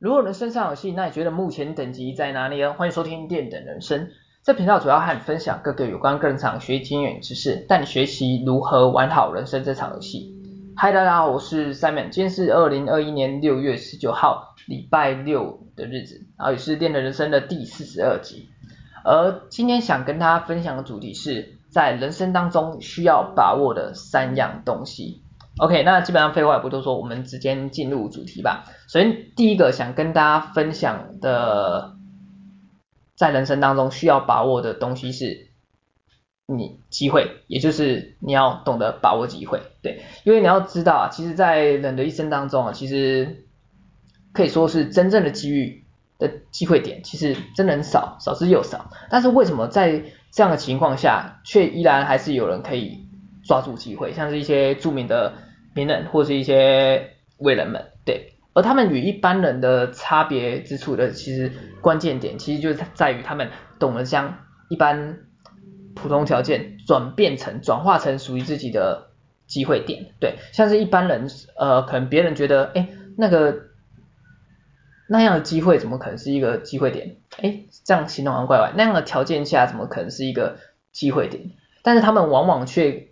如果人生上有戏，那你觉得目前等级在哪里呢？欢迎收听电等人生，这频道主要和你分享各个有关个人场学习经验知识，带你学习如何玩好人生这场游戏。嗨，大家好，我是 Simon，今天是二零二一年六月十九号，礼拜六的日子，然后也是电等人生的第四十二集。而今天想跟大家分享的主题是在人生当中需要把握的三样东西。OK，那基本上废话也不多说，我们直接进入主题吧。首先，第一个想跟大家分享的，在人生当中需要把握的东西是，你机会，也就是你要懂得把握机会。对，因为你要知道啊，其实，在人的一生当中啊，其实可以说是真正的机遇的机会点，其实真的很少，少之又少。但是为什么在这样的情况下，却依然还是有人可以抓住机会？像是一些著名的名人或是一些伟人们，对，而他们与一般人的差别之处的，其实关键点其实就是在于他们懂得将一般普通条件转变成转化成属于自己的机会点，对，像是一般人，呃，可能别人觉得，哎，那个。那样的机会怎么可能是一个机会点？哎，这样形容很怪怪。那样的条件下怎么可能是一个机会点？但是他们往往却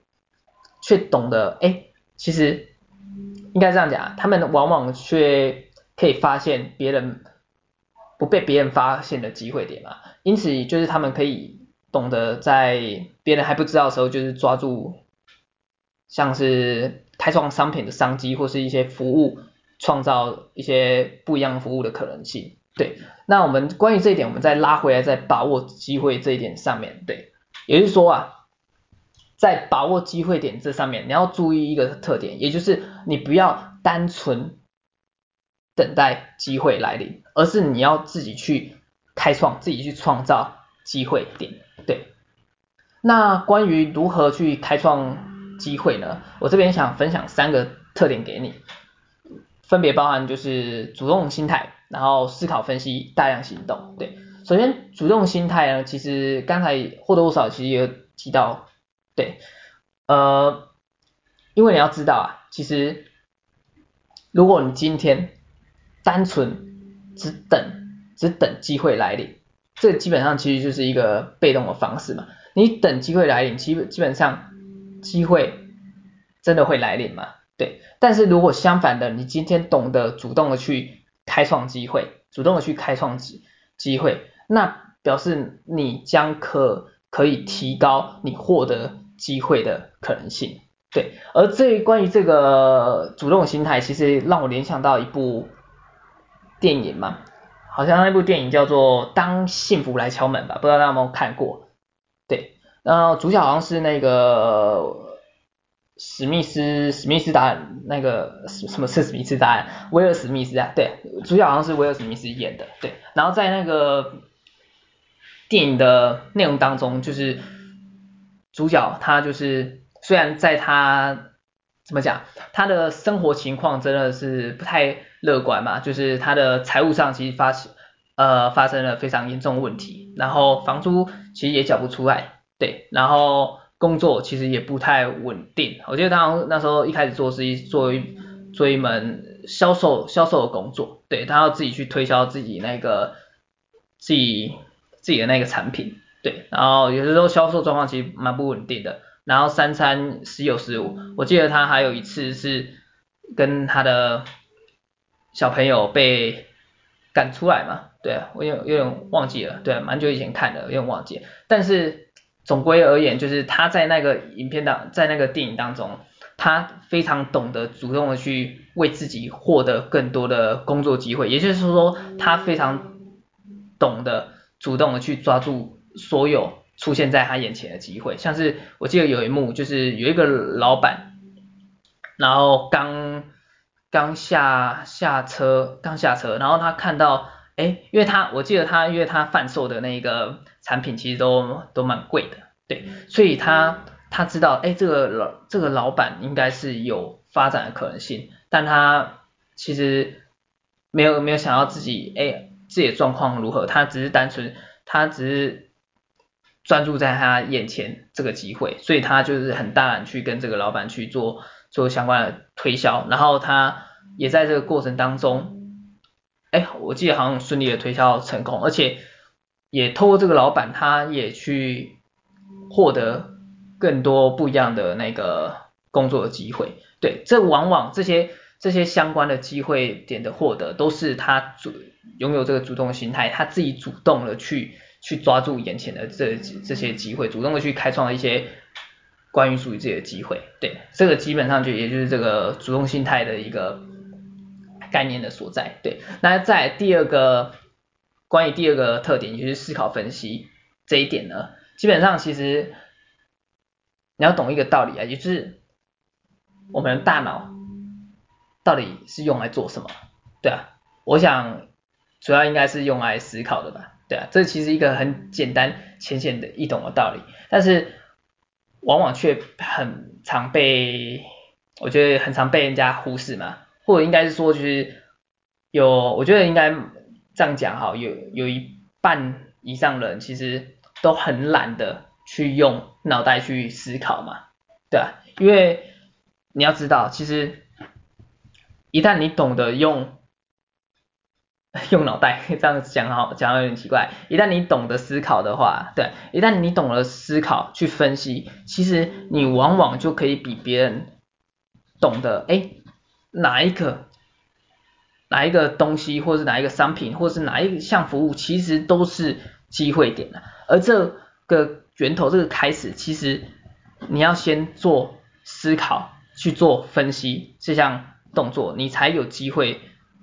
却懂得，哎，其实应该这样讲，他们往往却可以发现别人不被别人发现的机会点嘛。因此，就是他们可以懂得在别人还不知道的时候，就是抓住像是开创商品的商机或是一些服务。创造一些不一样服务的可能性，对。那我们关于这一点，我们再拉回来，在把握机会这一点上面，对。也就是说啊，在把握机会点这上面，你要注意一个特点，也就是你不要单纯等待机会来临，而是你要自己去开创，自己去创造机会点，对。那关于如何去开创机会呢？我这边想分享三个特点给你。分别包含就是主动心态，然后思考分析，大量行动。对，首先主动心态呢，其实刚才或多或少其实也有提到，对，呃，因为你要知道啊，其实如果你今天单纯只等只等机会来临，这基本上其实就是一个被动的方式嘛。你等机会来临，基本基本上机会真的会来临吗？对，但是如果相反的，你今天懂得主动的去开创机会，主动的去开创机机会，那表示你将可可以提高你获得机会的可能性。对，而这关于这个主动心态，其实让我联想到一部电影嘛，好像那部电影叫做《当幸福来敲门》吧，不知道大家有没有看过？对，然后主角好像是那个。史密斯，史密斯答案，那个什么是史密斯答案？威尔史密斯啊，对，主角好像是威尔史密斯演的，对。然后在那个电影的内容当中，就是主角他就是虽然在他怎么讲，他的生活情况真的是不太乐观嘛，就是他的财务上其实发生呃发生了非常严重的问题，然后房租其实也缴不出来，对，然后。工作其实也不太稳定，我记得他那时候一开始做是一做一做一门销售销售的工作，对，他要自己去推销自己那个自己自己的那个产品，对，然后有时候销售状况其实蛮不稳定的，然后三餐时有时无，我记得他还有一次是跟他的小朋友被赶出来嘛，对，我有有点忘记了，对，蛮久以前看的，有点忘记，但是。总归而言，就是他在那个影片当，在那个电影当中，他非常懂得主动的去为自己获得更多的工作机会，也就是说，他非常懂得主动的去抓住所有出现在他眼前的机会。像是我记得有一幕，就是有一个老板，然后刚刚下下车，刚下车，然后他看到，哎，因为他我记得他，因为他贩售的那个。产品其实都都蛮贵的，对，所以他他知道，哎，这个老这个老板应该是有发展的可能性，但他其实没有没有想到自己，哎，自己的状况如何，他只是单纯，他只是专注在他眼前这个机会，所以他就是很大胆去跟这个老板去做做相关的推销，然后他也在这个过程当中哎，我记得好像顺利的推销成功，而且也透过这个老板，他也去获得更多不一样的那个工作的机会。对，这往往这些这些相关的机会点的获得，都是他主拥有这个主动心态，他自己主动的去去抓住眼前的这这些机会，主动的去开创一些关于属于自己的机会。对，这个基本上就也就是这个主动心态的一个。概念的所在，对，那在第二个关于第二个特点，也就是思考分析这一点呢，基本上其实你要懂一个道理啊，就是我们大脑到底是用来做什么？对啊，我想主要应该是用来思考的吧，对啊，这其实一个很简单浅显的易懂的道理，但是往往却很常被我觉得很常被人家忽视嘛。或者应该是说，就是有，我觉得应该这样讲哈，有有一半以上人其实都很懒得去用脑袋去思考嘛，对啊，因为你要知道，其实一旦你懂得用 用脑袋，这样讲好讲有点奇怪，一旦你懂得思考的话，对，一旦你懂得思考去分析，其实你往往就可以比别人懂得，哎。哪一个哪一个东西，或是哪一个商品，或是哪一项服务，其实都是机会点的。而这个源头，这个开始，其实你要先做思考，去做分析这项动作，你才有机会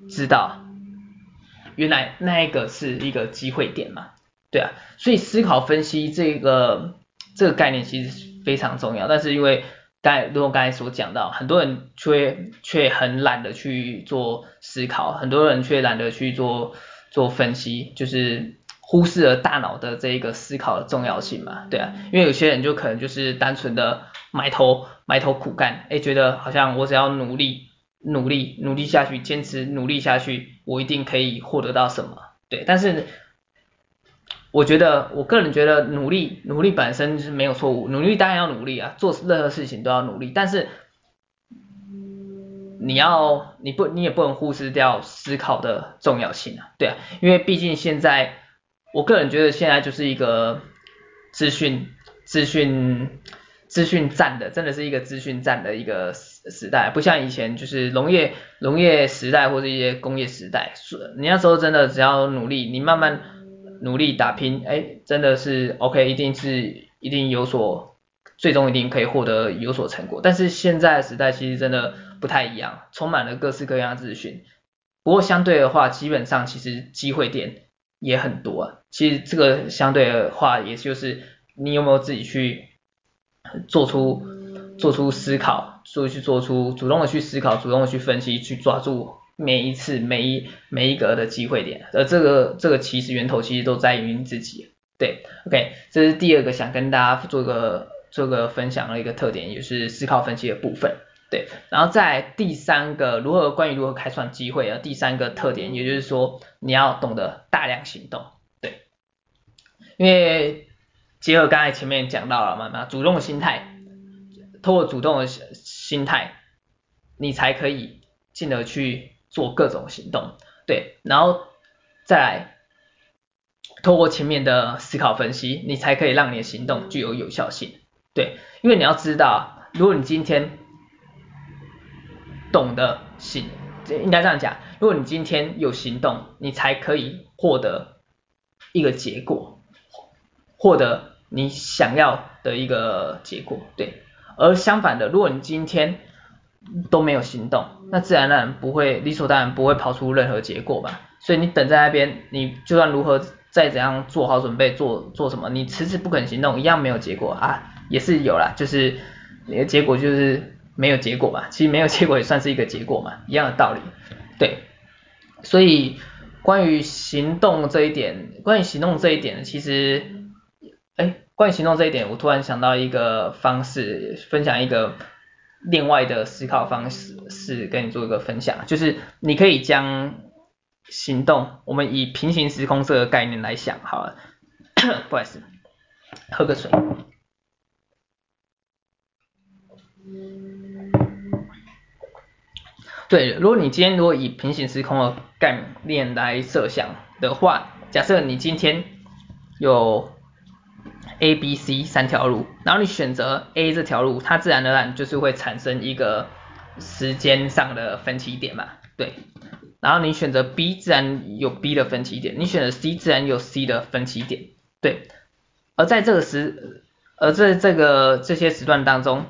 知道，原来那一个是一个机会点嘛。对啊，所以思考分析这个这个概念其实非常重要，但是因为。刚，如我刚才所讲到，很多人却却很懒得去做思考，很多人却懒得去做做分析，就是忽视了大脑的这一个思考的重要性嘛，对啊，因为有些人就可能就是单纯的埋头埋头苦干，哎，觉得好像我只要努力努力努力下去，坚持努力下去，我一定可以获得到什么，对，但是。我觉得，我个人觉得努力努力本身是没有错误，努力当然要努力啊，做任何事情都要努力，但是你要你不你也不能忽视掉思考的重要性啊，对啊，因为毕竟现在我个人觉得现在就是一个资讯资讯资讯站的，真的是一个资讯站的一个时代，不像以前就是农业农业时代或者一些工业时代，你那时候真的只要努力，你慢慢。努力打拼，哎，真的是 OK，一定是一定有所，最终一定可以获得有所成果。但是现在时代其实真的不太一样，充满了各式各样的资讯。不过相对的话，基本上其实机会点也很多啊。其实这个相对的话，也就是你有没有自己去做出做出思考，所以去做出主动的去思考，主动的去分析，去抓住。每一次每一每一个的机会点，而这个这个其实源头其实都在于你自己，对，OK，这是第二个想跟大家做个做个分享的一个特点，也是思考分析的部分，对，然后在第三个如何关于如何开创机会的第三个特点，也就是说你要懂得大量行动，对，因为结合刚才前面讲到了嘛，那，主动心态，通过主动的心态，你才可以进而去。做各种行动，对，然后再来透过前面的思考分析，你才可以让你的行动具有有效性，对，因为你要知道，如果你今天懂得行，应该这样讲，如果你今天有行动，你才可以获得一个结果，获得你想要的一个结果，对，而相反的，如果你今天都没有行动，那自然而然不会理所当然不会跑出任何结果吧。所以你等在那边，你就算如何再怎样做好准备做做什么，你迟迟不肯行动，一样没有结果啊，也是有啦，就是你的结果就是没有结果嘛。其实没有结果也算是一个结果嘛，一样的道理。对，所以关于行动这一点，关于行动这一点，其实，哎，关于行动这一点，我突然想到一个方式，分享一个。另外的思考方式是跟你做一个分享，就是你可以将行动，我们以平行时空这个概念来想好了，不好意思，喝个水。对，如果你今天如果以平行时空的概念来设想的话，假设你今天有 A、B、C 三条路，然后你选择 A 这条路，它自然而然就是会产生一个时间上的分歧点嘛，对。然后你选择 B，自然有 B 的分歧点；你选择 C，自然有 C 的分歧点，对。而在这个时，而在这个这些时段当中，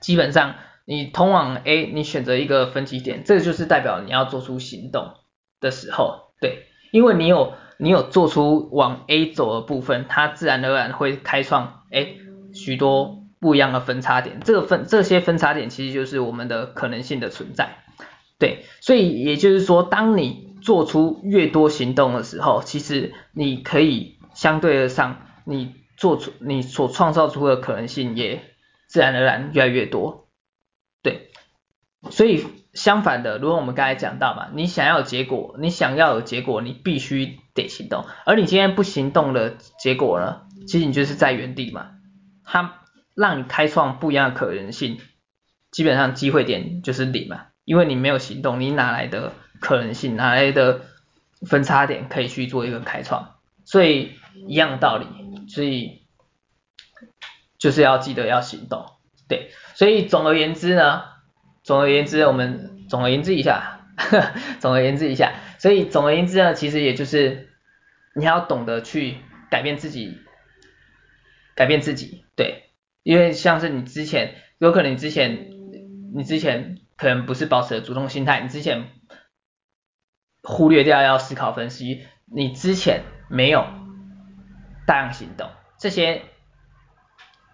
基本上你通往 A，你选择一个分歧点，这个就是代表你要做出行动的时候，对。因为你有你有做出往 A 走的部分，它自然而然会开创哎许多不一样的分叉点。这个分这些分叉点其实就是我们的可能性的存在，对。所以也就是说，当你做出越多行动的时候，其实你可以相对的上，你做出你所创造出的可能性也自然而然越来越多，对。所以相反的，如果我们刚才讲到嘛，你想要有结果，你想要有结果，你必须得行动。而你今天不行动的结果呢，其实你就是在原地嘛。它让你开创不一样的可能性，基本上机会点就是零嘛，因为你没有行动，你哪来的可能性，哪来的分叉点可以去做一个开创？所以一样道理，所以就是要记得要行动，对。所以总而言之呢。总而言之，我们总而言之一下，总而言之一下，所以总而言之呢，其实也就是你要懂得去改变自己，改变自己，对，因为像是你之前，有可能你之前，你之前可能不是保持着主动心态，你之前忽略掉要思考分析，你之前没有大量行动，这些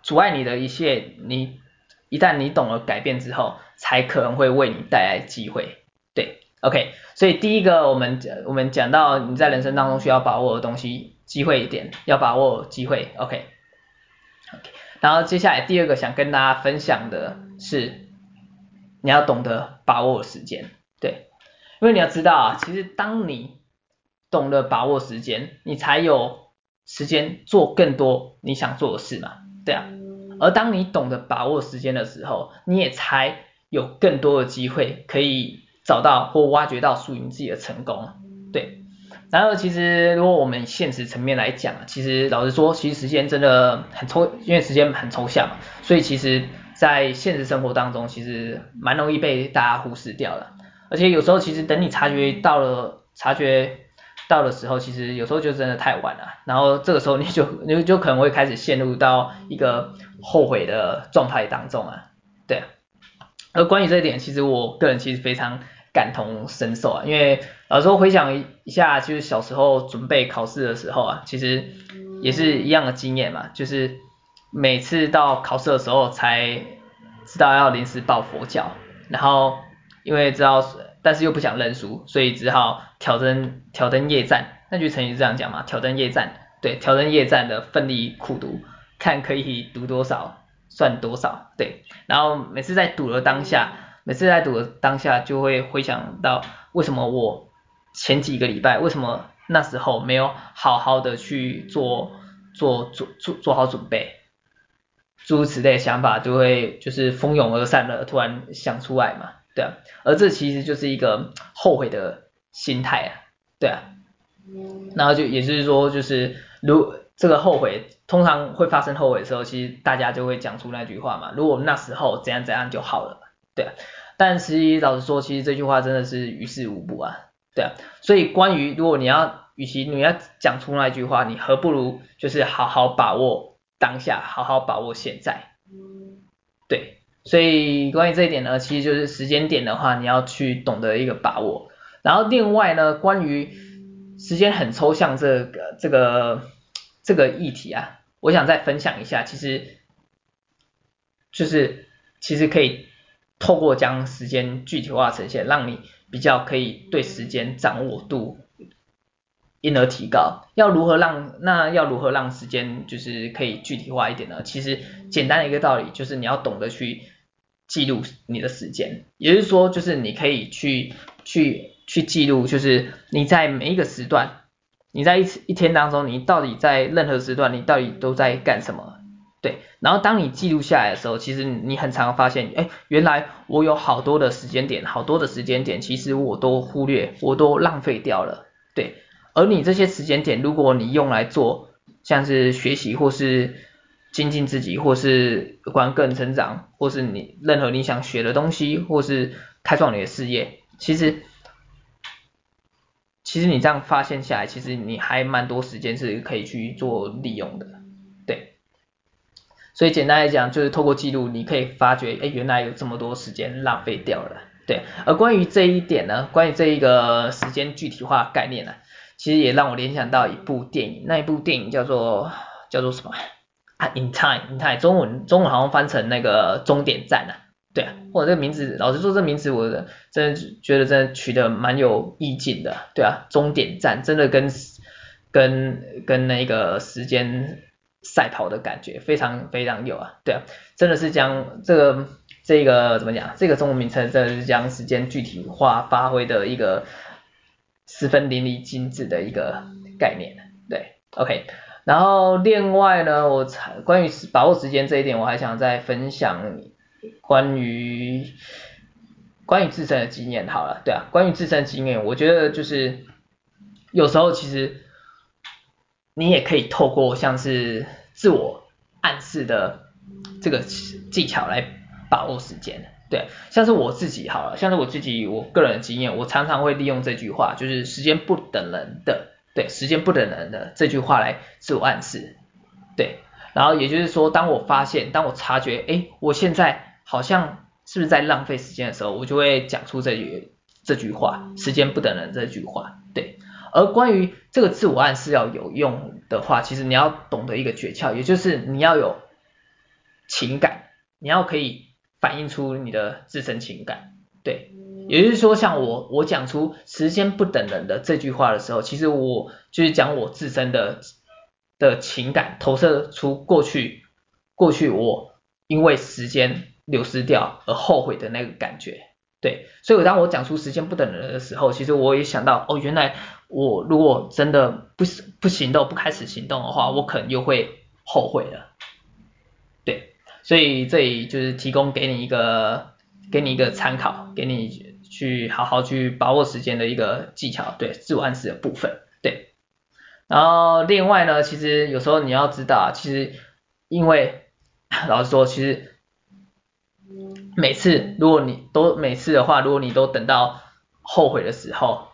阻碍你的一切，你一旦你懂了改变之后。才可能会为你带来机会，对，OK，所以第一个我们讲我们讲到你在人生当中需要把握的东西，机会一点，要把握机会，OK，OK，然后接下来第二个想跟大家分享的是，你要懂得把握时间，对，因为你要知道啊，其实当你懂得把握时间，你才有时间做更多你想做的事嘛，对啊，而当你懂得把握时间的时候，你也才有更多的机会可以找到或挖掘到属于你自己的成功，对。然后其实如果我们现实层面来讲，其实老实说，其实时间真的很抽，因为时间很抽象嘛，所以其实在现实生活当中，其实蛮容易被大家忽视掉的。而且有时候其实等你察觉到了，察觉到的时候，其实有时候就真的太晚了。然后这个时候你就你就可能会开始陷入到一个后悔的状态当中啊，对。而关于这一点，其实我个人其实非常感同身受啊，因为老实说回想一下，就是小时候准备考试的时候啊，其实也是一样的经验嘛，就是每次到考试的时候才知道要临时抱佛脚，然后因为知道，但是又不想认输，所以只好挑灯挑灯夜战，那句成语是这样讲嘛，挑灯夜战，对，挑灯夜战的奋力苦读，看可以读多少。算多少？对，然后每次在赌的当下，每次在赌的当下，就会回想到为什么我前几个礼拜，为什么那时候没有好好的去做做做做做好准备，诸如此类的想法就会就是蜂拥而散的突然想出来嘛，对啊，而这其实就是一个后悔的心态啊，对啊，然后就也就是说就是如。这个后悔通常会发生后悔的时候，其实大家就会讲出那句话嘛。如果那时候怎样怎样就好了，对啊。但实际老实说，其实这句话真的是于事无补啊，对啊。所以关于如果你要，与其你要讲出那句话，你何不如就是好好把握当下，好好把握现在。对，所以关于这一点呢，其实就是时间点的话，你要去懂得一个把握。然后另外呢，关于时间很抽象这个这个。这个议题啊，我想再分享一下，其实就是其实可以透过将时间具体化呈现，让你比较可以对时间掌握度因而提高。要如何让那要如何让时间就是可以具体化一点呢？其实简单的一个道理就是你要懂得去记录你的时间，也就是说就是你可以去去去记录，就是你在每一个时段。你在一一天当中，你到底在任何时段，你到底都在干什么？对，然后当你记录下来的时候，其实你很常发现，哎，原来我有好多的时间点，好多的时间点，其实我都忽略，我都浪费掉了，对。而你这些时间点，如果你用来做像是学习或是精进自己，或是有关个人成长，或是你任何你想学的东西，或是开创你的事业，其实其实你这样发现下来，其实你还蛮多时间是可以去做利用的。对所以简单来讲，就是透过记录，你可以发觉，哎，原来有这么多时间浪费掉了，对。而关于这一点呢，关于这一个时间具体化概念呢，其实也让我联想到一部电影，那一部电影叫做叫做什么啊？In Time，In Time，中文中文好像翻成那个终点站啊，对啊。或者这个名字，老实说，这名字我真的觉得真的取得蛮有意境的，对啊。终点站真的跟跟跟那个时间。赛跑的感觉非常非常有啊，对啊，真的是将这个这个怎么讲？这个中文名称真的是将时间具体化发挥的一个十分淋漓尽致的一个概念，对，OK。然后另外呢，我才关于把握时间这一点，我还想再分享关于关于自身的经验。好了，对啊，关于自身的经验，我觉得就是有时候其实。你也可以透过像是自我暗示的这个技巧来把握时间，对，像是我自己好了，像是我自己我个人的经验，我常常会利用这句话，就是时间不等人的，对，时间不等人的这句话来自我暗示，对，然后也就是说，当我发现，当我察觉，哎，我现在好像是不是在浪费时间的时候，我就会讲出这句这句话，时间不等人这句话，对。而关于这个自我暗示要有用的话，其实你要懂得一个诀窍，也就是你要有情感，你要可以反映出你的自身情感，对，也就是说，像我我讲出时间不等人的这句话的时候，其实我就是讲我自身的的情感，投射出过去过去我因为时间流失掉而后悔的那个感觉。对，所以当我讲出时间不等人的时候，其实我也想到，哦，原来我如果真的不不行动，不开始行动的话，我可能又会后悔了。对，所以这里就是提供给你一个，给你一个参考，给你去好好去把握时间的一个技巧，对，自我暗示的部分，对。然后另外呢，其实有时候你要知道，其实因为老实说，其实。每次如果你都每次的话，如果你都等到后悔的时候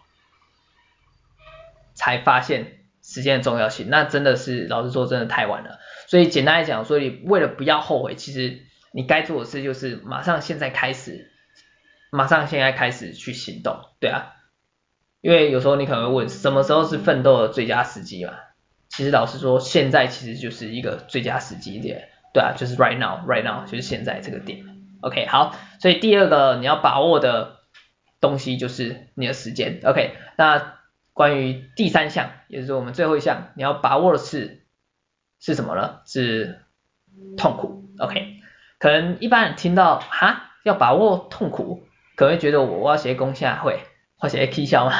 才发现时间的重要性，那真的是老实说真的太晚了。所以简单来讲，所以为了不要后悔，其实你该做的事就是马上现在开始，马上现在开始去行动，对啊。因为有时候你可能会问，什么时候是奋斗的最佳时机嘛？其实老实说，现在其实就是一个最佳时机点，对啊，就是 right now，right now 就是现在这个点。OK，好，所以第二个你要把握的东西就是你的时间。OK，那关于第三项，也就是我们最后一项，你要把握的是是什么呢？是痛苦。OK，可能一般人听到哈要把握痛苦，可能会觉得我要写功下会，或写 K 笑吗？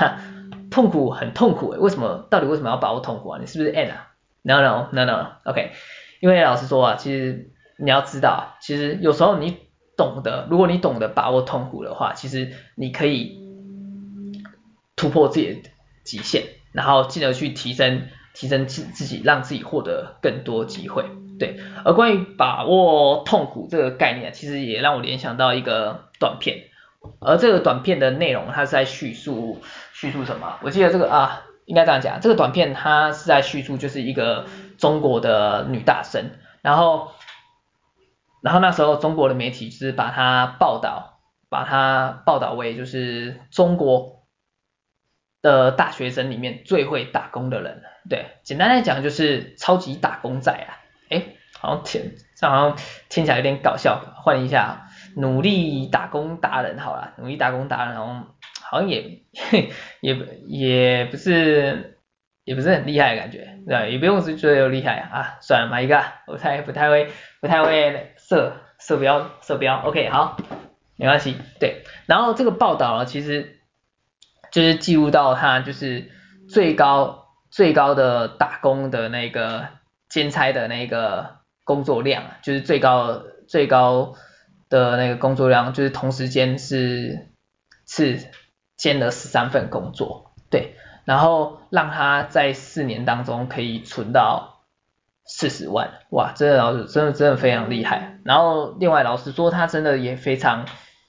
痛苦很痛苦，为什么？到底为什么要把握痛苦啊？你是不是 N 啊？No no no no。OK，因为老实说啊，其实你要知道，其实有时候你懂得，如果你懂得把握痛苦的话，其实你可以突破自己的极限，然后进而去提升提升自自己，让自己获得更多机会。对，而关于把握痛苦这个概念，其实也让我联想到一个短片，而这个短片的内容，它是在叙述叙述什么？我记得这个啊，应该这样讲，这个短片它是在叙述就是一个中国的女大生，然后。然后那时候中国的媒体是把他报道，把他报道为就是中国的大学生里面最会打工的人，对，简单来讲就是超级打工仔啊，诶，好像听，这好像听起来有点搞笑，换一下，努力打工达人好了，努力打工达人好像好像也 也也不是也不是很厉害的感觉，对，也不用是觉得有厉害啊，算了，买一个，我太不太会不太会。色色标色标，OK 好，没关系，对，然后这个报道呢，其实就是记录到他就是最高最高的打工的那个兼差的那个工作量，就是最高最高的那个工作量，就是同时间是是兼了十三份工作，对，然后让他在四年当中可以存到四十万，哇，真的老师真的真的非常厉害。然后另外老实说，他真的也非常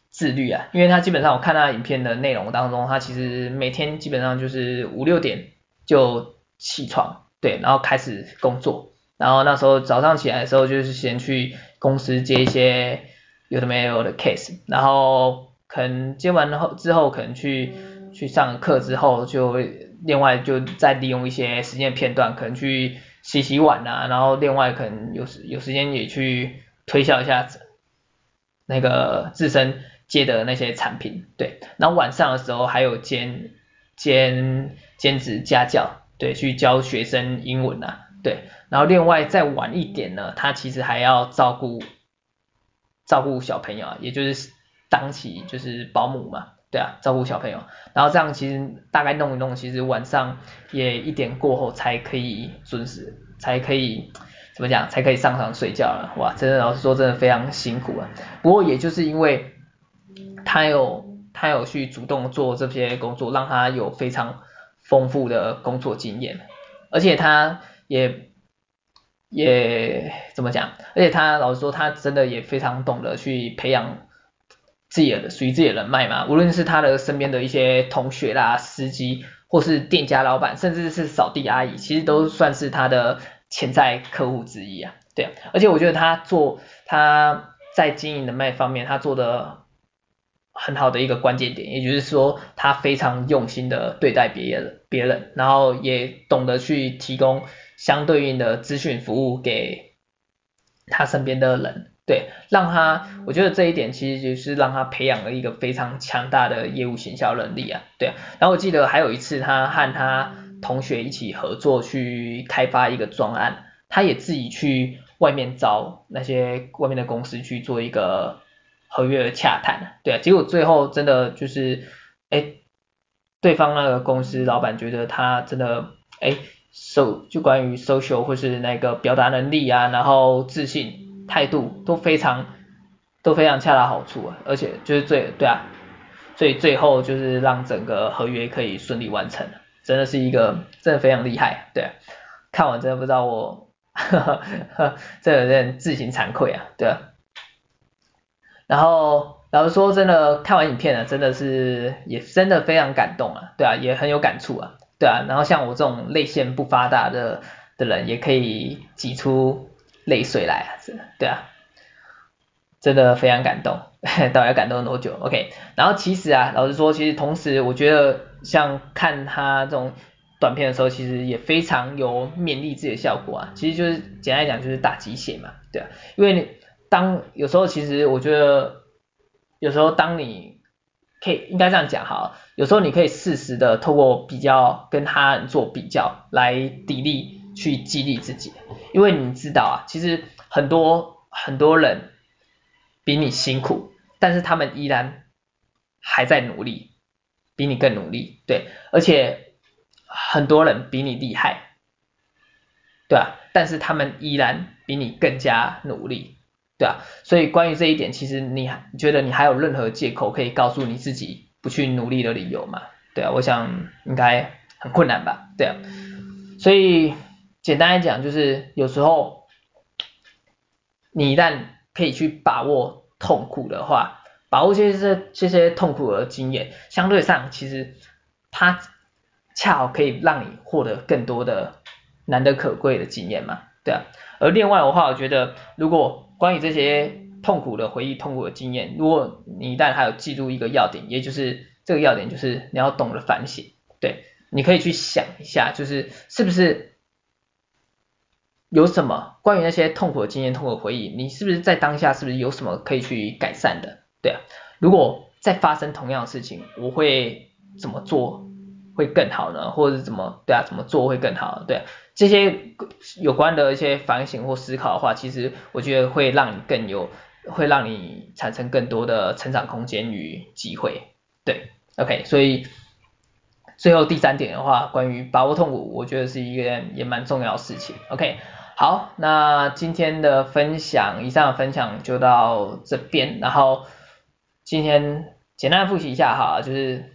自律啊，因为他基本上我看他影片的内容当中，他其实每天基本上就是五六点就起床，对，然后开始工作，然后那时候早上起来的时候就是先去公司接一些有的没有的 case，然后可能接完后之后可能去去上课之后就另外就再利用一些时间片段，可能去洗洗碗啊，然后另外可能有时有时间也去推销一下那个自身。接的那些产品，对，然后晚上的时候还有兼兼兼职家教，对，去教学生英文啊，对，然后另外再晚一点呢，他其实还要照顾照顾小朋友啊，也就是当起就是保姆嘛，对啊，照顾小朋友，然后这样其实大概弄一弄，其实晚上也一点过后才可以准时，才可以怎么讲，才可以上床睡觉了，哇，真的老实说真的非常辛苦啊，不过也就是因为。他有他有去主动做这些工作，让他有非常丰富的工作经验，而且他也也怎么讲？而且他老实说，他真的也非常懂得去培养自己的属于自己的人脉嘛。无论是他的身边的一些同学啦、司机，或是店家老板，甚至是扫地阿姨，其实都算是他的潜在客户之一啊。对啊，而且我觉得他做他在经营人脉方面，他做的。很好的一个关键点，也就是说，他非常用心的对待别人，别人，然后也懂得去提供相对应的资讯服务给他身边的人，对，让他，我觉得这一点其实就是让他培养了一个非常强大的业务行销能力啊，对啊，然后我记得还有一次，他和他同学一起合作去开发一个专案，他也自己去外面找那些外面的公司去做一个。合约的洽谈，对啊，结果最后真的就是，哎，对方那个公司老板觉得他真的，哎，so 就关于 social 或是那个表达能力啊，然后自信态度都非常都非常恰到好处啊，而且就是最对啊，所以最后就是让整个合约可以顺利完成，真的是一个真的非常厉害，对啊，看完真的不知道我，呵呵呵，这有点自行惭愧啊，对啊。然后老实说，真的看完影片呢，真的是也真的非常感动啊，对啊，也很有感触啊，对啊。然后像我这种泪腺不发达的的人，也可以挤出泪水来啊，真的，对啊，真的非常感动。到底要感动多久？OK。然后其实啊，老实说，其实同时我觉得像看他这种短片的时候，其实也非常有勉励自己的效果啊。其实就是简单来讲，就是打鸡血嘛，对啊，因为你。当有时候其实我觉得，有时候当你可以应该这样讲哈，有时候你可以适时的透过比较跟他人做比较来砥砺去激励自己，因为你知道啊，其实很多很多人比你辛苦，但是他们依然还在努力，比你更努力，对，而且很多人比你厉害，对啊，但是他们依然比你更加努力。对啊，所以关于这一点，其实你觉得你还有任何借口可以告诉你自己不去努力的理由吗？对啊，我想应该很困难吧。对啊，所以简单来讲，就是有时候你一旦可以去把握痛苦的话，把握这些这些痛苦的经验，相对上其实它恰好可以让你获得更多的难得可贵的经验嘛。对啊，而另外的话，我觉得如果关于这些痛苦的回忆、痛苦的经验，如果你一旦还有记住一个要点，也就是这个要点就是你要懂得反省，对，你可以去想一下，就是是不是有什么关于那些痛苦的经验、痛苦的回忆，你是不是在当下是不是有什么可以去改善的？对啊，如果再发生同样的事情，我会怎么做会更好呢？或者是怎么对啊？怎么做会更好？对啊。这些有关的一些反省或思考的话，其实我觉得会让你更有，会让你产生更多的成长空间与机会。对，OK，所以最后第三点的话，关于把握痛苦，我觉得是一个也蛮重要的事情。OK，好，那今天的分享，以上的分享就到这边，然后今天简单复习一下哈，就是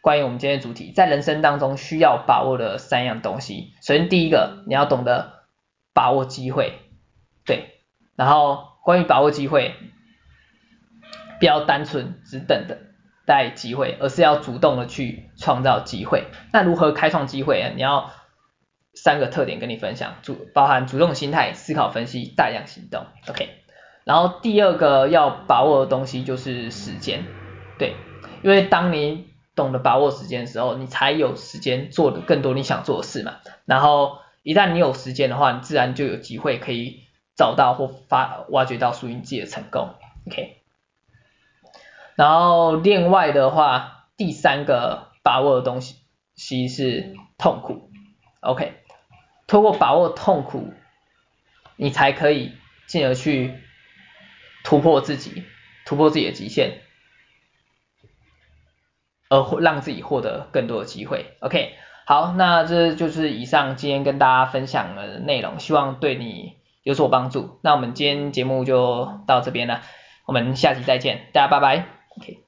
关于我们今天的主题，在人生当中需要把握的三样东西。首先第一个，你要懂得把握机会，对，然后关于把握机会，不要单纯只等着待机会，而是要主动的去创造机会。那如何开创机会啊？你要三个特点跟你分享，主包含主动心态、思考分析、大量行动。OK，然后第二个要把握的东西就是时间，对，因为当你懂得把握时间的时候，你才有时间做的更多你想做的事嘛。然后一旦你有时间的话，你自然就有机会可以找到或发挖掘到属于你自己的成功。OK。然后另外的话，第三个把握的东西其实是痛苦，OK，通过把握痛苦，你才可以进而去突破自己，突破自己的极限，而让自己获得更多的机会，OK，好，那这就是以上今天跟大家分享的内容，希望对你有所帮助。那我们今天节目就到这边了，我们下期再见，大家拜拜。，OK